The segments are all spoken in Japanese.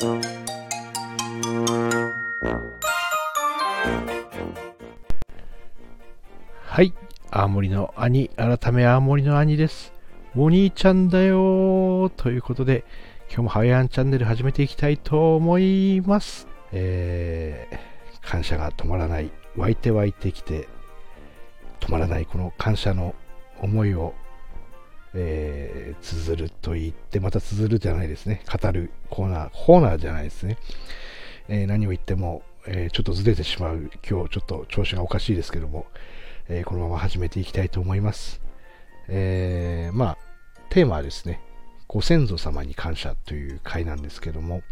はい。青森の兄、改め青森の兄です。お兄ちゃんだよということで、今日もハワイアンチャンネル始めていきたいと思います。えー、感謝が止まらない。湧いて湧いてきて、止まらないこの感謝の思いを、えー、綴ると言って、また綴るじゃないですね。語るコーナー、コーナーじゃないですね。えー、何を言っても、えー、ちょっとずれてしまう、今日ちょっと調子がおかしいですけども、えこのまま始めていきたいと思います。えまあ、テーマはですね、ご先祖様に感謝という回なんですけども、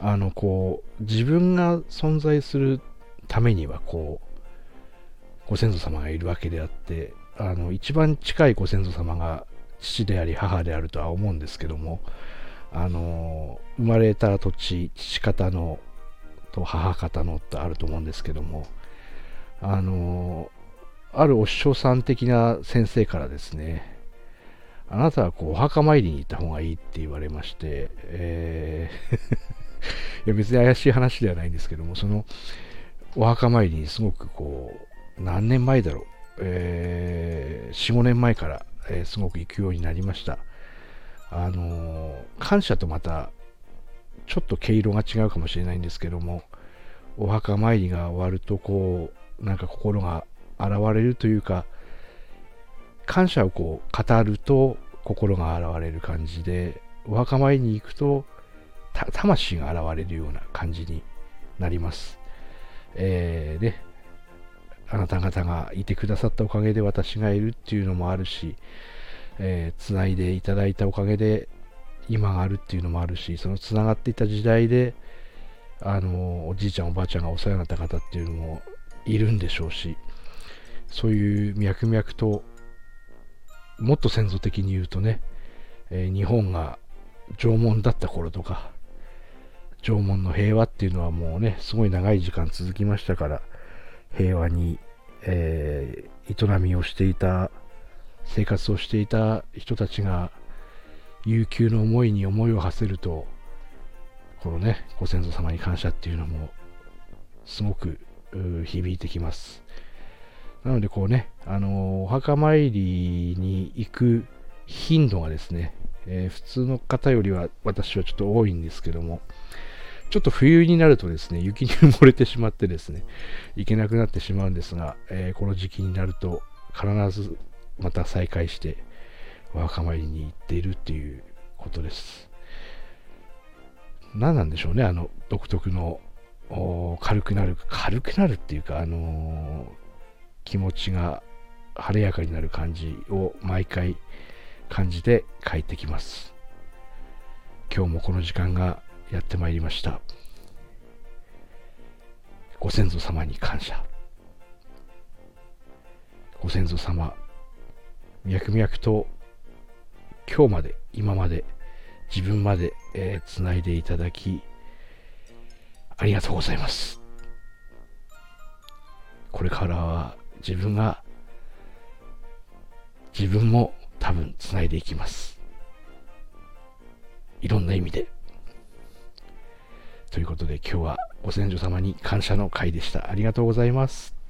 あの、こう、自分が存在するためには、こう、ご先祖様がいるわけであって、あの、一番近いご先祖様が父であり母であるとは思うんですけども、あの、生まれた土地、父方のと母方のとあると思うんですけども、あの、あるお師匠さん的な先生からですね、あなたはこうお墓参りに行った方がいいって言われまして、えー いや別に怪しい話ではないんですけども、そのお墓参りにすごくこう、何年前だろう、え、4、5年前から、えー、すごく行くようになりました。あのー、感謝とまた、ちょっと毛色が違うかもしれないんですけども、お墓参りが終わると、こう、なんか心が現れるというか、感謝をこう語ると心が現れる感じで、お墓参りに行くと魂が現れるような感じになります。えー、ね、あなた方がいてくださったおかげで私がいるっていうのもあるし、えー、つないでいただいたおかげで今があるっていうのもあるし、そのつながっていた時代で、あの、おじいちゃんおばあちゃんがお世話になった方っていうのもいるんでしょうし、そういう脈々ともっと先祖的に言うとね、えー、日本が縄文だった頃とか、縄文の平和っていうのはもうね、すごい長い時間続きましたから、平和に、えー、営みをしていた、生活をしていた人たちが、悠久の思いに思いを馳せると、このね、ご先祖様に感謝っていうのも、すごく響いてきます。なので、こうね、あのお墓参りに行く頻度がですね、えー、普通の方よりは私はちょっと多いんですけども、ちょっと冬になるとですね、雪に埋もれてしまってですね、行けなくなってしまうんですが、えー、この時期になると必ずまた再開して、お墓参りに行っているっていうことです。何なんでしょうね、あの独特の軽くなる、軽くなるっていうか、あのー気持ちが晴れやかになる感じを毎回感じて帰ってきます。今日もこの時間がやってまいりました。ご先祖様に感謝。ご先祖様、脈々と今日まで、今まで、自分まで、えー、つないでいただき、ありがとうございます。これからは自分が、自分も多分繋いでいきます。いろんな意味で。ということで今日はご先祖様に感謝の会でした。ありがとうございます。